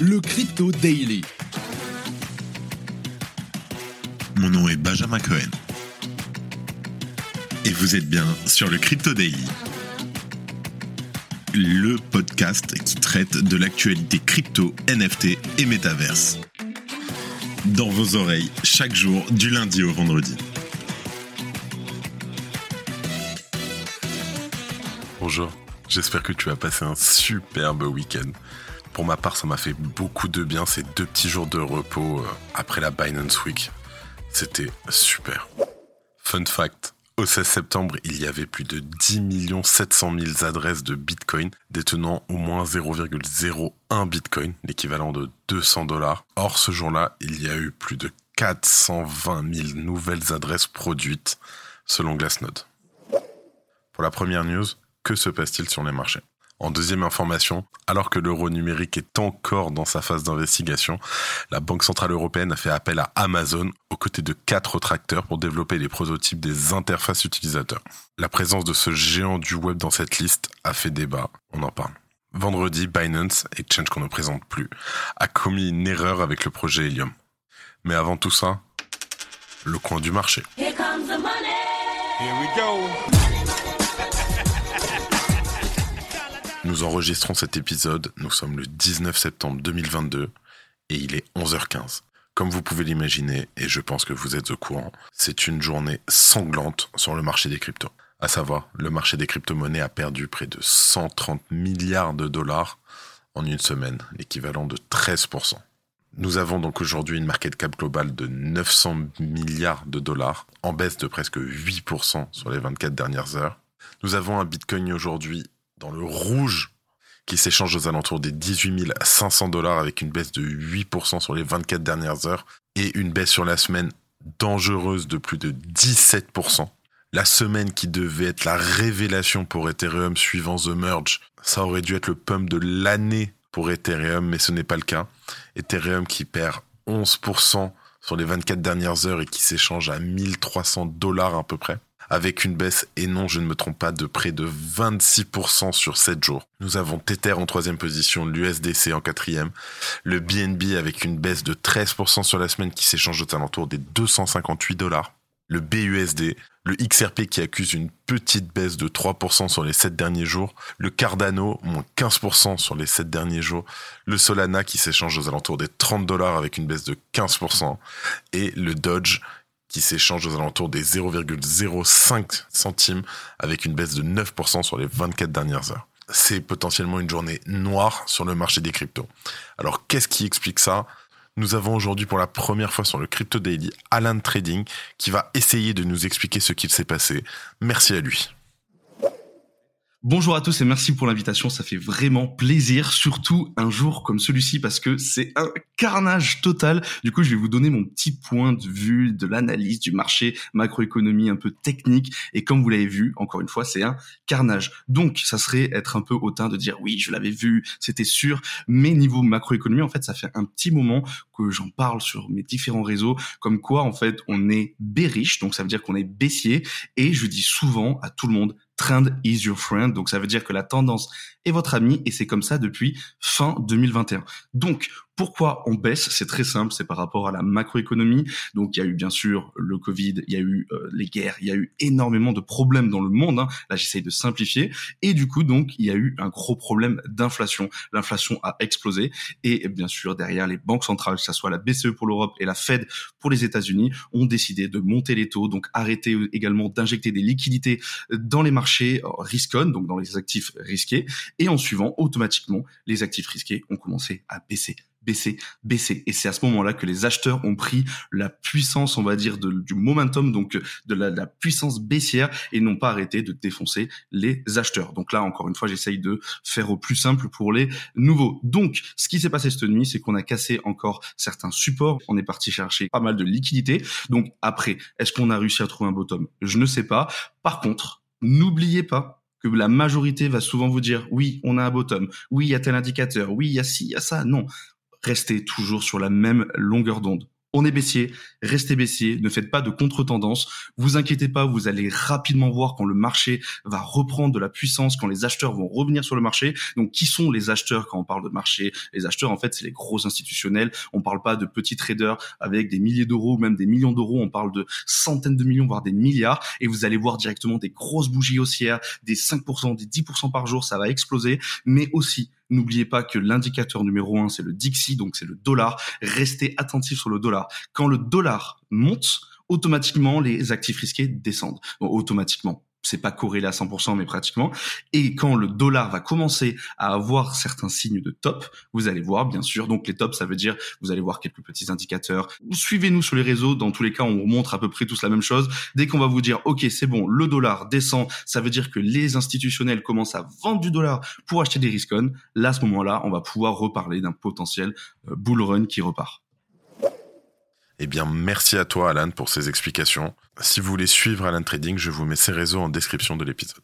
le Crypto Daily. Mon nom est Benjamin Cohen. Et vous êtes bien sur le Crypto Daily. Le podcast qui traite de l'actualité crypto, NFT et métaverse. Dans vos oreilles, chaque jour, du lundi au vendredi. Bonjour, j'espère que tu as passé un superbe week-end. Pour ma part, ça m'a fait beaucoup de bien ces deux petits jours de repos euh, après la Binance Week. C'était super. Fun fact, au 16 septembre, il y avait plus de 10 700 000 adresses de Bitcoin détenant au moins 0,01 Bitcoin, l'équivalent de 200 dollars. Or, ce jour-là, il y a eu plus de 420 000 nouvelles adresses produites, selon Glassnode. Pour la première news, que se passe-t-il sur les marchés? En deuxième information, alors que l'euro numérique est encore dans sa phase d'investigation, la Banque Centrale Européenne a fait appel à Amazon aux côtés de quatre autres acteurs pour développer les prototypes des interfaces utilisateurs. La présence de ce géant du web dans cette liste a fait débat, on en parle. Vendredi, Binance, exchange qu'on ne présente plus, a commis une erreur avec le projet Helium. Mais avant tout ça, le coin du marché. Here comes the money. Here we go. Nous enregistrons cet épisode, nous sommes le 19 septembre 2022 et il est 11h15. Comme vous pouvez l'imaginer, et je pense que vous êtes au courant, c'est une journée sanglante sur le marché des cryptos. À savoir, le marché des crypto-monnaies a perdu près de 130 milliards de dollars en une semaine, l'équivalent de 13%. Nous avons donc aujourd'hui une market cap globale de 900 milliards de dollars, en baisse de presque 8% sur les 24 dernières heures. Nous avons un Bitcoin aujourd'hui dans le rouge qui s'échange aux alentours des 18 500 dollars avec une baisse de 8% sur les 24 dernières heures et une baisse sur la semaine dangereuse de plus de 17%. La semaine qui devait être la révélation pour Ethereum suivant The Merge, ça aurait dû être le pump de l'année pour Ethereum, mais ce n'est pas le cas. Ethereum qui perd 11% sur les 24 dernières heures et qui s'échange à 1300 dollars à peu près avec une baisse, et non, je ne me trompe pas, de près de 26% sur 7 jours. Nous avons Tether en troisième position, l'USDC en quatrième, le BNB avec une baisse de 13% sur la semaine qui s'échange aux alentours des 258 dollars, le BUSD, le XRP qui accuse une petite baisse de 3% sur les 7 derniers jours, le Cardano, moins 15% sur les 7 derniers jours, le Solana qui s'échange aux alentours des 30 dollars avec une baisse de 15%, et le Dodge qui s'échange aux alentours des 0,05 centimes avec une baisse de 9% sur les 24 dernières heures. C'est potentiellement une journée noire sur le marché des cryptos. Alors qu'est-ce qui explique ça? Nous avons aujourd'hui pour la première fois sur le Crypto Daily Alan Trading qui va essayer de nous expliquer ce qu'il s'est passé. Merci à lui. Bonjour à tous et merci pour l'invitation, ça fait vraiment plaisir, surtout un jour comme celui-ci parce que c'est un carnage total. Du coup, je vais vous donner mon petit point de vue de l'analyse du marché, macroéconomie un peu technique et comme vous l'avez vu, encore une fois, c'est un carnage. Donc, ça serait être un peu hautain de dire oui, je l'avais vu, c'était sûr, mais niveau macroéconomie, en fait, ça fait un petit moment que j'en parle sur mes différents réseaux comme quoi en fait, on est bearish, donc ça veut dire qu'on est baissier et je dis souvent à tout le monde trend is your friend. Donc ça veut dire que la tendance est votre ami et c'est comme ça depuis fin 2021. Donc pourquoi on baisse C'est très simple, c'est par rapport à la macroéconomie. Donc il y a eu bien sûr le Covid, il y a eu euh, les guerres, il y a eu énormément de problèmes dans le monde. Hein. Là j'essaye de simplifier. Et du coup donc il y a eu un gros problème d'inflation. L'inflation a explosé et bien sûr derrière les banques centrales, que ce soit la BCE pour l'Europe et la Fed pour les États-Unis, ont décidé de monter les taux, donc arrêter également d'injecter des liquidités dans les marchés risquons, donc dans les actifs risqués. Et en suivant, automatiquement, les actifs risqués ont commencé à baisser baisser, baisser. Et c'est à ce moment-là que les acheteurs ont pris la puissance, on va dire, du momentum, donc de la, puissance baissière, et n'ont pas arrêté de défoncer les acheteurs. Donc là, encore une fois, j'essaye de faire au plus simple pour les nouveaux. Donc, ce qui s'est passé cette nuit, c'est qu'on a cassé encore certains supports. On est parti chercher pas mal de liquidités. Donc après, est-ce qu'on a réussi à trouver un bottom? Je ne sais pas. Par contre, n'oubliez pas que la majorité va souvent vous dire oui, on a un bottom, oui, il y a tel indicateur, oui, il y a ci, il y a ça. Non, restez toujours sur la même longueur d'onde. on est baissier, restez baissier, ne faites pas de contre-tendance. Vous inquiétez pas, vous allez rapidement voir quand le marché va reprendre de la puissance, quand les acheteurs vont revenir sur le marché. Donc, qui sont les acheteurs quand on parle de marché? Les acheteurs, en fait, c'est les gros institutionnels. On parle pas de petits traders avec des milliers d'euros, même des millions d'euros. On parle de centaines de millions, voire des milliards. Et vous allez voir directement des grosses bougies haussières, des 5%, des 10% par jour, ça va exploser. Mais aussi, N'oubliez pas que l'indicateur numéro un, c'est le Dixie, donc c'est le dollar. Restez attentif sur le dollar. Quand le dollar monte, automatiquement, les actifs risqués descendent. automatiquement c'est pas corrélé à 100%, mais pratiquement. Et quand le dollar va commencer à avoir certains signes de top, vous allez voir, bien sûr. Donc les tops, ça veut dire, vous allez voir quelques petits indicateurs. Suivez-nous sur les réseaux. Dans tous les cas, on vous montre à peu près tous la même chose. Dès qu'on va vous dire, OK, c'est bon, le dollar descend, ça veut dire que les institutionnels commencent à vendre du dollar pour acheter des risques. Là, à ce moment-là, on va pouvoir reparler d'un potentiel euh, bull run qui repart. Eh bien, merci à toi, Alan, pour ces explications. Si vous voulez suivre Alan Trading, je vous mets ses réseaux en description de l'épisode.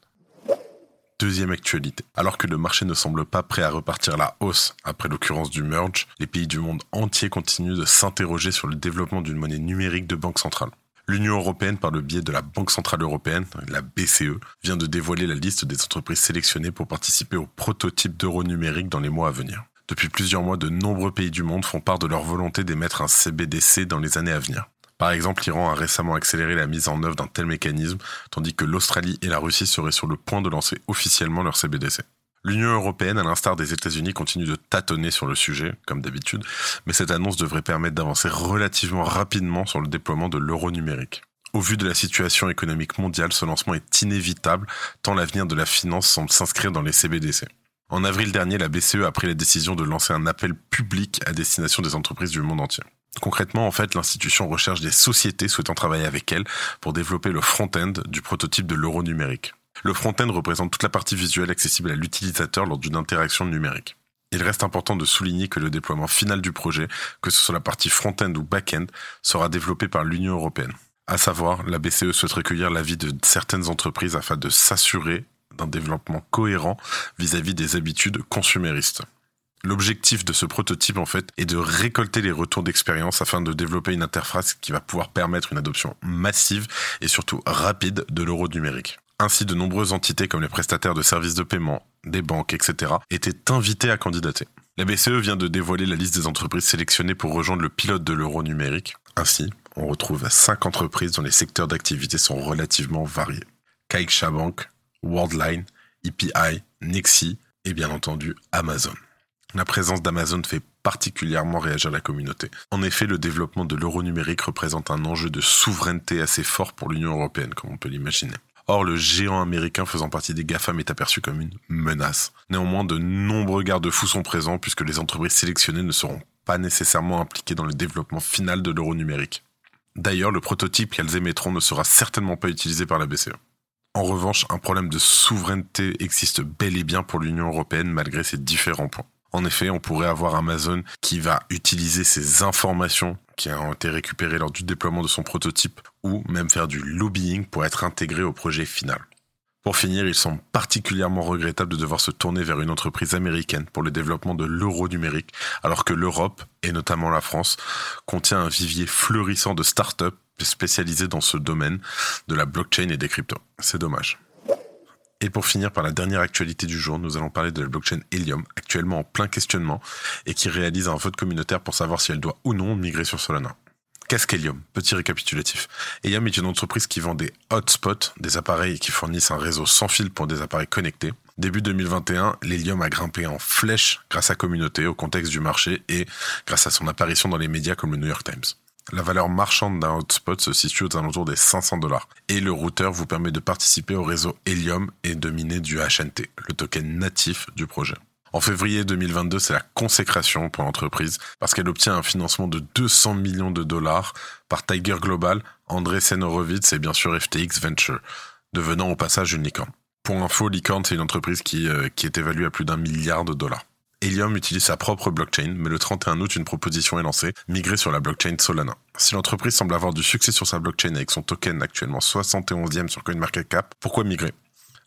Deuxième actualité. Alors que le marché ne semble pas prêt à repartir la hausse après l'occurrence du merge, les pays du monde entier continuent de s'interroger sur le développement d'une monnaie numérique de banque centrale. L'Union européenne, par le biais de la Banque centrale européenne, la BCE, vient de dévoiler la liste des entreprises sélectionnées pour participer au prototype d'euro numérique dans les mois à venir. Depuis plusieurs mois, de nombreux pays du monde font part de leur volonté d'émettre un CBDC dans les années à venir. Par exemple, l'Iran a récemment accéléré la mise en œuvre d'un tel mécanisme, tandis que l'Australie et la Russie seraient sur le point de lancer officiellement leur CBDC. L'Union européenne, à l'instar des États-Unis, continue de tâtonner sur le sujet, comme d'habitude, mais cette annonce devrait permettre d'avancer relativement rapidement sur le déploiement de l'euro numérique. Au vu de la situation économique mondiale, ce lancement est inévitable, tant l'avenir de la finance semble s'inscrire dans les CBDC. En avril dernier, la BCE a pris la décision de lancer un appel public à destination des entreprises du monde entier. Concrètement, en fait, l'institution recherche des sociétés souhaitant travailler avec elle pour développer le front-end du prototype de l'euro numérique. Le front-end représente toute la partie visuelle accessible à l'utilisateur lors d'une interaction numérique. Il reste important de souligner que le déploiement final du projet, que ce soit la partie front-end ou back-end, sera développé par l'Union européenne. À savoir, la BCE souhaite recueillir l'avis de certaines entreprises afin de s'assurer d'un développement cohérent vis-à-vis des habitudes consuméristes. L'objectif de ce prototype, en fait, est de récolter les retours d'expérience afin de développer une interface qui va pouvoir permettre une adoption massive et surtout rapide de l'euro numérique. Ainsi, de nombreuses entités comme les prestataires de services de paiement, des banques, etc., étaient invitées à candidater. La BCE vient de dévoiler la liste des entreprises sélectionnées pour rejoindre le pilote de l'euro numérique. Ainsi, on retrouve cinq entreprises dont les secteurs d'activité sont relativement variés. Caixa Bank, Worldline, EPI, Nexi et bien entendu Amazon. La présence d'Amazon fait particulièrement réagir la communauté. En effet, le développement de l'euro numérique représente un enjeu de souveraineté assez fort pour l'Union européenne, comme on peut l'imaginer. Or, le géant américain faisant partie des GAFAM est aperçu comme une menace. Néanmoins, de nombreux garde-fous sont présents puisque les entreprises sélectionnées ne seront pas nécessairement impliquées dans le développement final de l'euro numérique. D'ailleurs, le prototype qu'elles émettront ne sera certainement pas utilisé par la BCE. En revanche, un problème de souveraineté existe bel et bien pour l'Union européenne malgré ces différents points. En effet, on pourrait avoir Amazon qui va utiliser ces informations qui ont été récupérées lors du déploiement de son prototype ou même faire du lobbying pour être intégré au projet final. Pour finir, il semble particulièrement regrettable de devoir se tourner vers une entreprise américaine pour le développement de l'euro numérique, alors que l'Europe, et notamment la France, contient un vivier fleurissant de start-up spécialisé dans ce domaine de la blockchain et des cryptos. C'est dommage. Et pour finir par la dernière actualité du jour, nous allons parler de la blockchain Helium, actuellement en plein questionnement, et qui réalise un vote communautaire pour savoir si elle doit ou non migrer sur Solana. Qu'est-ce qu'Helium? Petit récapitulatif. Helium est une entreprise qui vend des hotspots, des appareils qui fournissent un réseau sans fil pour des appareils connectés. Début 2021, l'Helium a grimpé en flèche grâce à communauté, au contexte du marché et grâce à son apparition dans les médias comme le New York Times. La valeur marchande d'un hotspot se situe aux alentours des 500 dollars. Et le routeur vous permet de participer au réseau Helium et de miner du HNT, le token natif du projet. En février 2022, c'est la consécration pour l'entreprise parce qu'elle obtient un financement de 200 millions de dollars par Tiger Global, André Horowitz et bien sûr FTX Venture, devenant au passage une licorne. Pour info, licorne, c'est une entreprise qui, euh, qui est évaluée à plus d'un milliard de dollars. Helium utilise sa propre blockchain, mais le 31 août, une proposition est lancée, migrer sur la blockchain Solana. Si l'entreprise semble avoir du succès sur sa blockchain avec son token actuellement 71e sur CoinMarketCap, pourquoi migrer?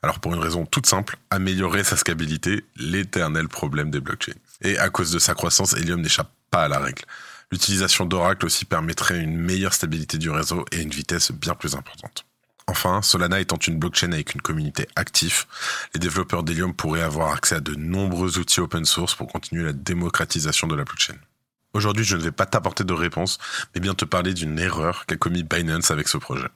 Alors pour une raison toute simple, améliorer sa scalabilité, l'éternel problème des blockchains. Et à cause de sa croissance, Helium n'échappe pas à la règle. L'utilisation d'Oracle aussi permettrait une meilleure stabilité du réseau et une vitesse bien plus importante. Enfin, Solana étant une blockchain avec une communauté active, les développeurs d'Helium pourraient avoir accès à de nombreux outils open source pour continuer la démocratisation de la blockchain. Aujourd'hui, je ne vais pas t'apporter de réponse, mais bien te parler d'une erreur qu'a commis Binance avec ce projet.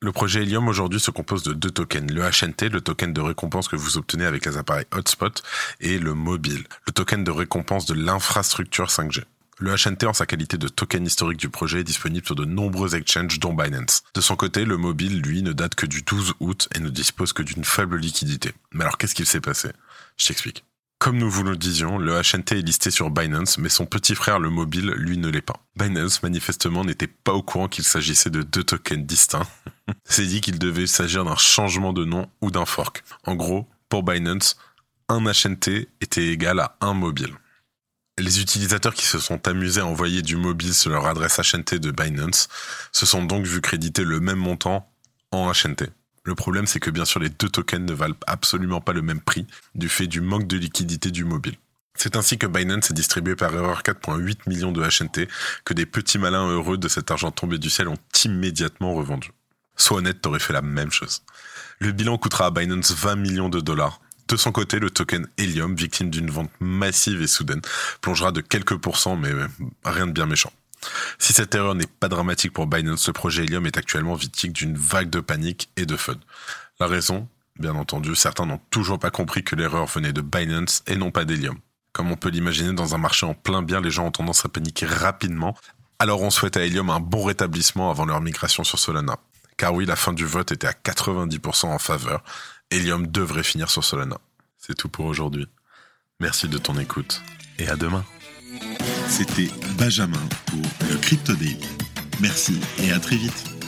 Le projet Helium aujourd'hui se compose de deux tokens, le HNT, le token de récompense que vous obtenez avec les appareils Hotspot, et le mobile, le token de récompense de l'infrastructure 5G. Le HNT, en sa qualité de token historique du projet, est disponible sur de nombreux exchanges, dont Binance. De son côté, le mobile, lui, ne date que du 12 août et ne dispose que d'une faible liquidité. Mais alors, qu'est-ce qu'il s'est passé? Je t'explique. Comme nous vous le disions, le HNT est listé sur Binance, mais son petit frère, le mobile, lui ne l'est pas. Binance, manifestement, n'était pas au courant qu'il s'agissait de deux tokens distincts. C'est dit qu'il devait s'agir d'un changement de nom ou d'un fork. En gros, pour Binance, un HNT était égal à un mobile. Les utilisateurs qui se sont amusés à envoyer du mobile sur leur adresse HNT de Binance se sont donc vu créditer le même montant en HNT. Le problème, c'est que bien sûr, les deux tokens ne valent absolument pas le même prix du fait du manque de liquidité du mobile. C'est ainsi que Binance a distribué par erreur 4,8 millions de HNT que des petits malins heureux de cet argent tombé du ciel ont immédiatement revendu. Sois honnête, t'aurais fait la même chose. Le bilan coûtera à Binance 20 millions de dollars, de son côté, le token Helium, victime d'une vente massive et soudaine, plongera de quelques pourcents, mais rien de bien méchant. Si cette erreur n'est pas dramatique pour Binance, le projet Helium est actuellement victime d'une vague de panique et de fun. La raison Bien entendu, certains n'ont toujours pas compris que l'erreur venait de Binance et non pas d'Helium. Comme on peut l'imaginer, dans un marché en plein bien, les gens ont tendance à paniquer rapidement, alors on souhaite à Helium un bon rétablissement avant leur migration sur Solana. Car oui, la fin du vote était à 90% en faveur, Helium devrait finir sur Solana. C'est tout pour aujourd'hui. Merci de ton écoute et à demain. C'était Benjamin pour le Crypto Daily. Merci et à très vite.